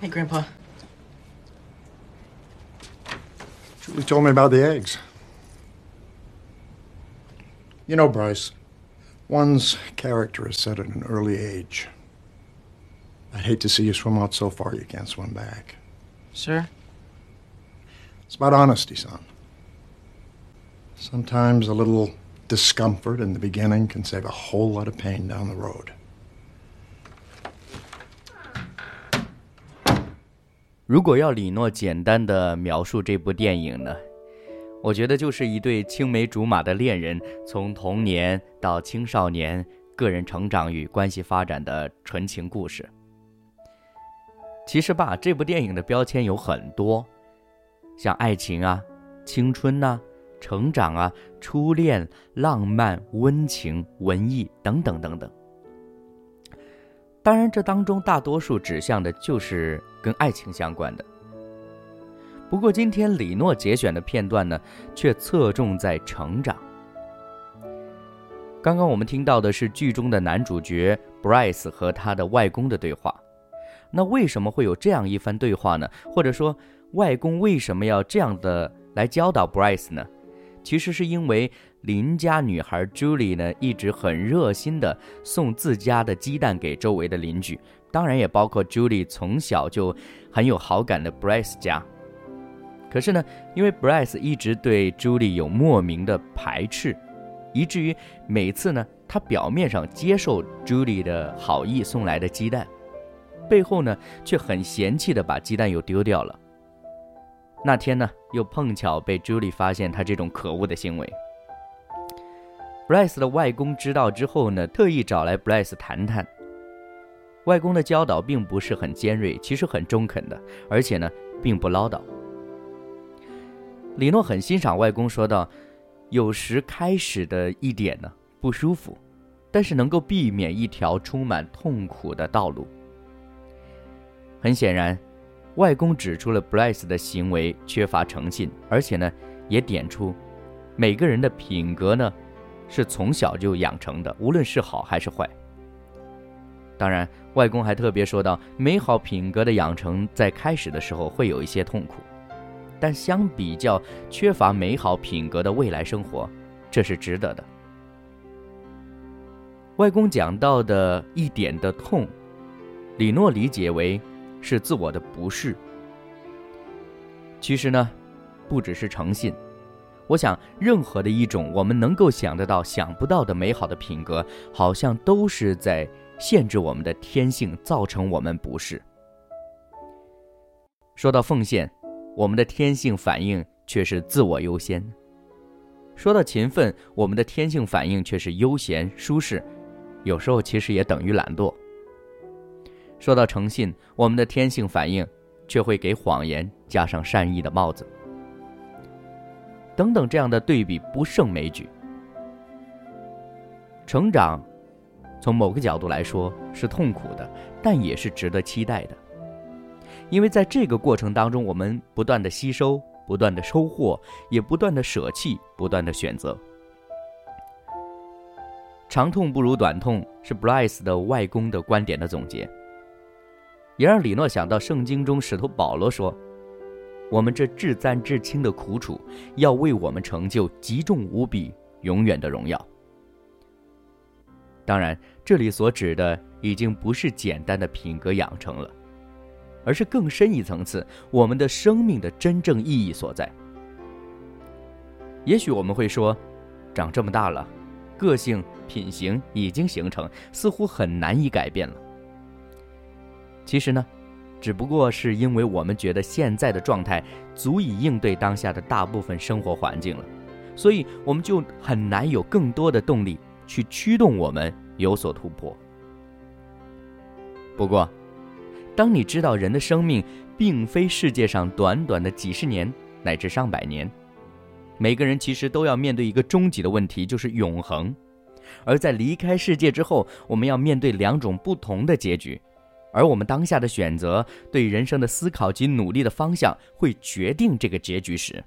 Hey, Grandpa. Julie told me about the eggs. You know, Bryce, one's character is set at an early age. I'd hate to see you swim out so far you can't swim back. Sir? It's about honesty, son. Sometimes a little discomfort in the beginning can save a whole lot of pain down the road. 如果要李诺简单的描述这部电影呢，我觉得就是一对青梅竹马的恋人从童年到青少年个人成长与关系发展的纯情故事。其实吧，这部电影的标签有很多，像爱情啊、青春呐、成长啊、初恋、浪漫、温情、文艺等等等等。当然，这当中大多数指向的就是跟爱情相关的。不过，今天李诺节选的片段呢，却侧重在成长。刚刚我们听到的是剧中的男主角 Bryce 和他的外公的对话。那为什么会有这样一番对话呢？或者说，外公为什么要这样的来教导 Bryce 呢？其实是因为。邻家女孩 Julie 呢，一直很热心的送自家的鸡蛋给周围的邻居，当然也包括 Julie 从小就很有好感的 Bryce 家。可是呢，因为 Bryce 一直对 Julie 有莫名的排斥，以至于每次呢，他表面上接受 Julie 的好意送来的鸡蛋，背后呢，却很嫌弃的把鸡蛋又丢掉了。那天呢，又碰巧被 Julie 发现他这种可恶的行为。Bryce 的外公知道之后呢，特意找来 Bryce 谈谈。外公的教导并不是很尖锐，其实很中肯的，而且呢，并不唠叨。李诺很欣赏外公说道：“有时开始的一点呢不舒服，但是能够避免一条充满痛苦的道路。”很显然，外公指出了 Bryce 的行为缺乏诚信，而且呢，也点出每个人的品格呢。是从小就养成的，无论是好还是坏。当然，外公还特别说到，美好品格的养成在开始的时候会有一些痛苦，但相比较缺乏美好品格的未来生活，这是值得的。外公讲到的一点的痛，李诺理解为是自我的不适。其实呢，不只是诚信。我想，任何的一种我们能够想得到、想不到的美好的品格，好像都是在限制我们的天性，造成我们不适。说到奉献，我们的天性反应却是自我优先；说到勤奋，我们的天性反应却是悠闲舒适，有时候其实也等于懒惰。说到诚信，我们的天性反应却会给谎言加上善意的帽子。等等，这样的对比不胜枚举。成长，从某个角度来说是痛苦的，但也是值得期待的。因为在这个过程当中，我们不断的吸收，不断的收获，也不断的舍弃，不断的选择。长痛不如短痛，是 Bryce 的外公的观点的总结，也让李诺想到圣经中使徒保罗说。我们这至赞至轻的苦楚，要为我们成就极重无比、永远的荣耀。当然，这里所指的已经不是简单的品格养成了，而是更深一层次，我们的生命的真正意义所在。也许我们会说，长这么大了，个性品行已经形成，似乎很难以改变了。其实呢？只不过是因为我们觉得现在的状态足以应对当下的大部分生活环境了，所以我们就很难有更多的动力去驱动我们有所突破。不过，当你知道人的生命并非世界上短短的几十年乃至上百年，每个人其实都要面对一个终极的问题，就是永恒。而在离开世界之后，我们要面对两种不同的结局，而我们当下的选择、对人生的思考及努力的方向，会决定这个结局时，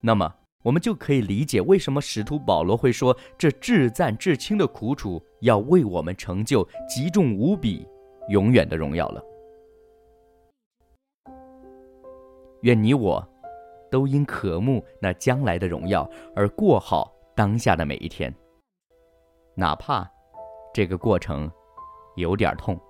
那么我们就可以理解为什么使徒保罗会说：“这至赞至轻的苦楚，要为我们成就极重无比、永远的荣耀了。”愿你我，都因渴慕那将来的荣耀而过好当下的每一天。哪怕这个过程有点痛。